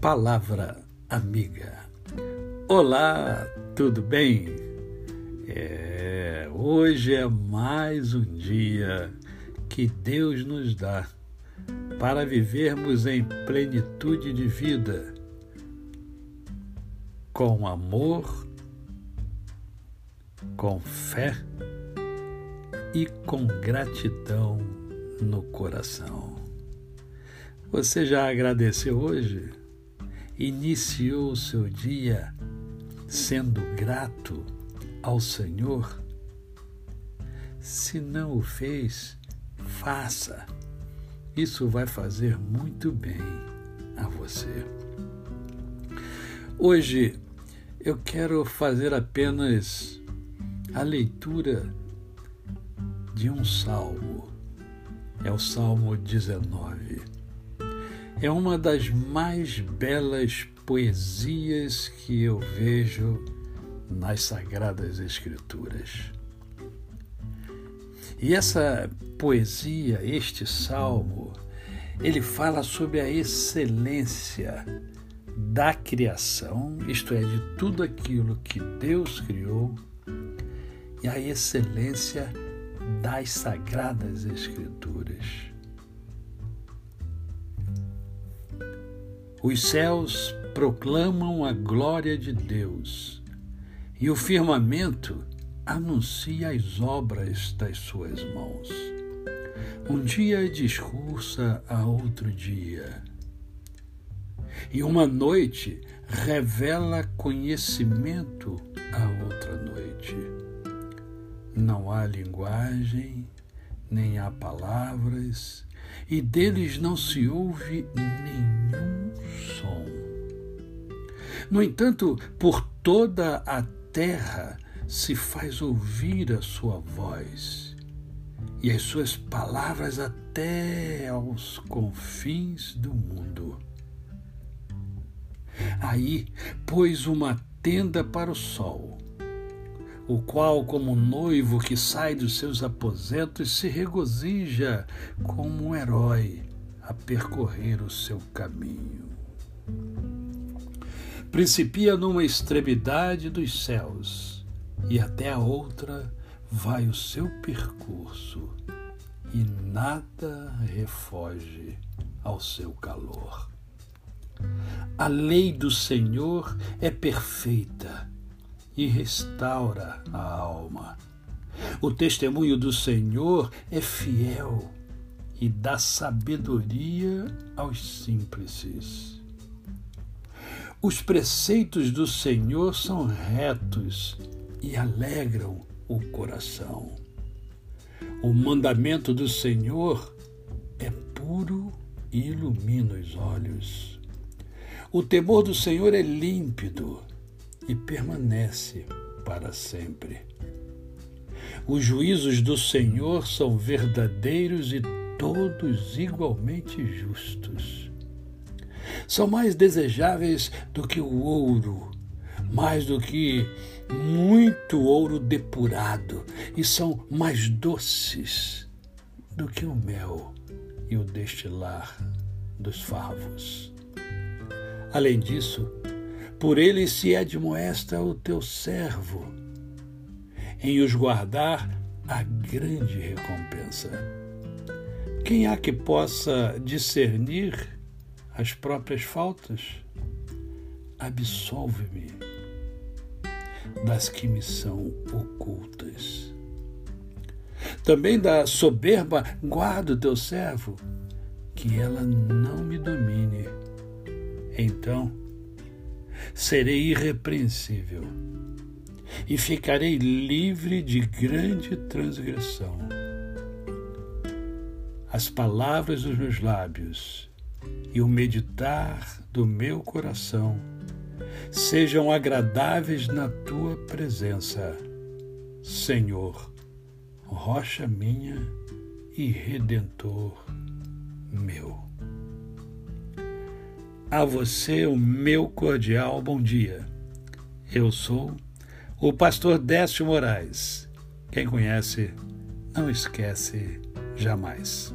Palavra Amiga. Olá, tudo bem? É, hoje é mais um dia que Deus nos dá para vivermos em plenitude de vida, com amor, com fé e com gratidão no coração. Você já agradeceu hoje? Iniciou o seu dia sendo grato ao Senhor? Se não o fez, faça. Isso vai fazer muito bem a você. Hoje eu quero fazer apenas a leitura de um salmo. É o Salmo 19 é uma das mais belas poesias que eu vejo nas Sagradas Escrituras. E essa poesia, este salmo, ele fala sobre a excelência da criação, isto é, de tudo aquilo que Deus criou, e a excelência das Sagradas Escrituras. Os céus proclamam a glória de Deus e o firmamento anuncia as obras das suas mãos. Um dia discursa a outro dia, e uma noite revela conhecimento a outra noite. Não há linguagem, nem há palavras, e deles não se ouve nenhum No entanto, por toda a terra se faz ouvir a sua voz e as suas palavras até aos confins do mundo. Aí pôs uma tenda para o sol, o qual, como noivo que sai dos seus aposentos, se regozija como um herói a percorrer o seu caminho. Principia numa extremidade dos céus e até a outra vai o seu percurso, e nada refoge ao seu calor. A lei do Senhor é perfeita e restaura a alma. O testemunho do Senhor é fiel e dá sabedoria aos simples. Os preceitos do Senhor são retos e alegram o coração. O mandamento do Senhor é puro e ilumina os olhos. O temor do Senhor é límpido e permanece para sempre. Os juízos do Senhor são verdadeiros e todos igualmente justos são mais desejáveis do que o ouro, mais do que muito ouro depurado, e são mais doces do que o mel e o destilar dos favos. Além disso, por ele se admoesta o teu servo, em os guardar a grande recompensa. Quem há que possa discernir as próprias faltas, absolve-me das que me são ocultas. Também da soberba guarda o teu servo, que ela não me domine. Então serei irrepreensível e ficarei livre de grande transgressão. As palavras dos meus lábios e o meditar do meu coração sejam agradáveis na tua presença, Senhor, rocha minha e redentor meu. A você o meu cordial bom dia. Eu sou o pastor Décio Moraes. Quem conhece, não esquece jamais.